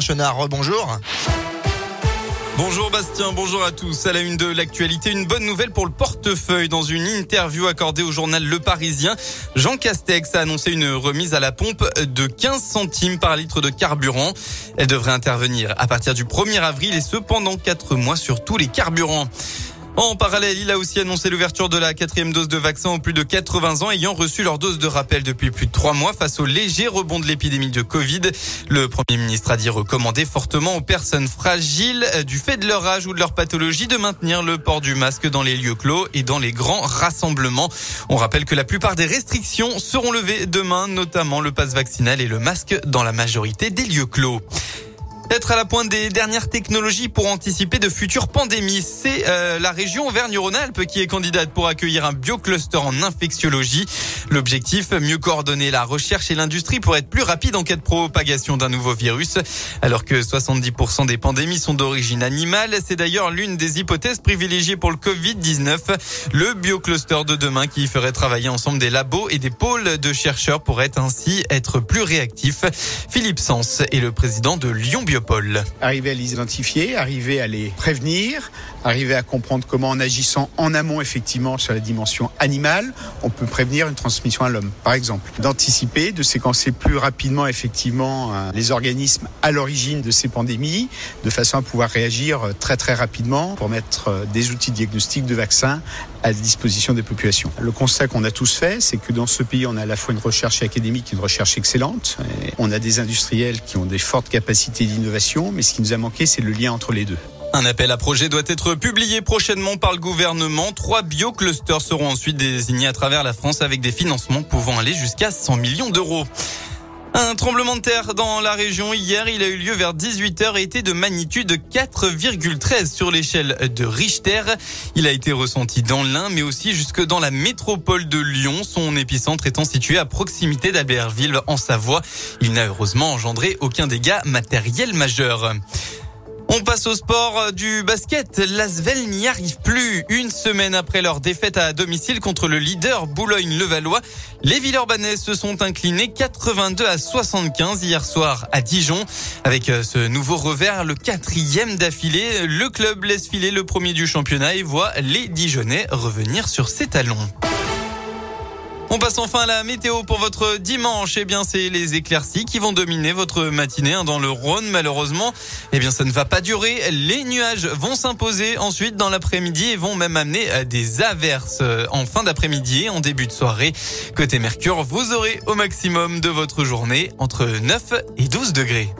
Chenard, bonjour. Bonjour Bastien, bonjour à tous. À la une de l'actualité, une bonne nouvelle pour le portefeuille. Dans une interview accordée au journal Le Parisien, Jean Castex a annoncé une remise à la pompe de 15 centimes par litre de carburant. Elle devrait intervenir à partir du 1er avril et ce pendant 4 mois sur tous les carburants. En parallèle, il a aussi annoncé l'ouverture de la quatrième dose de vaccin aux plus de 80 ans ayant reçu leur dose de rappel depuis plus de trois mois face au léger rebond de l'épidémie de Covid. Le Premier ministre a dit recommander fortement aux personnes fragiles du fait de leur âge ou de leur pathologie de maintenir le port du masque dans les lieux clos et dans les grands rassemblements. On rappelle que la plupart des restrictions seront levées demain, notamment le passe vaccinal et le masque dans la majorité des lieux clos. Être à la pointe des dernières technologies pour anticiper de futures pandémies, c'est euh, la région Auvergne-Rhône-Alpes qui est candidate pour accueillir un biocluster en infectiologie. L'objectif, mieux coordonner la recherche et l'industrie pour être plus rapide en cas de propagation d'un nouveau virus. Alors que 70% des pandémies sont d'origine animale, c'est d'ailleurs l'une des hypothèses privilégiées pour le Covid-19. Le biocluster de demain qui ferait travailler ensemble des labos et des pôles de chercheurs pourrait ainsi être plus réactif. Philippe Sens est le président de Lyon Bio Arriver à les identifier, arriver à les prévenir, arriver à comprendre comment en agissant en amont effectivement sur la dimension animale, on peut prévenir une transmission à l'homme, par exemple. D'anticiper, de séquencer plus rapidement effectivement euh, les organismes à l'origine de ces pandémies, de façon à pouvoir réagir euh, très très rapidement pour mettre euh, des outils de diagnostic de vaccins à disposition des populations. Le constat qu'on a tous fait, c'est que dans ce pays, on a à la fois une recherche académique, une recherche excellente. On a des industriels qui ont des fortes capacités d'innovation, mais ce qui nous a manqué, c'est le lien entre les deux. Un appel à projet doit être publié prochainement par le gouvernement. Trois bioclusters seront ensuite désignés à travers la France avec des financements pouvant aller jusqu'à 100 millions d'euros. Un tremblement de terre dans la région hier, il a eu lieu vers 18h et était de magnitude 4,13 sur l'échelle de Richter. Il a été ressenti dans l'Ain mais aussi jusque dans la métropole de Lyon, son épicentre étant situé à proximité d'Albertville en Savoie. Il n'a heureusement engendré aucun dégât matériel majeur. On passe au sport euh, du basket. L'Asvel n'y arrive plus. Une semaine après leur défaite à domicile contre le leader Boulogne-Levallois, les Villeurbanais se sont inclinés 82 à 75 hier soir à Dijon. Avec euh, ce nouveau revers, le quatrième d'affilée, le club laisse filer le premier du championnat et voit les Dijonnais revenir sur ses talons. On passe enfin à la météo pour votre dimanche. Eh bien, c'est les éclaircies qui vont dominer votre matinée hein, dans le Rhône. Malheureusement, eh bien, ça ne va pas durer. Les nuages vont s'imposer ensuite dans l'après-midi et vont même amener à des averses euh, en fin d'après-midi et en début de soirée. Côté Mercure, vous aurez au maximum de votre journée entre 9 et 12 degrés.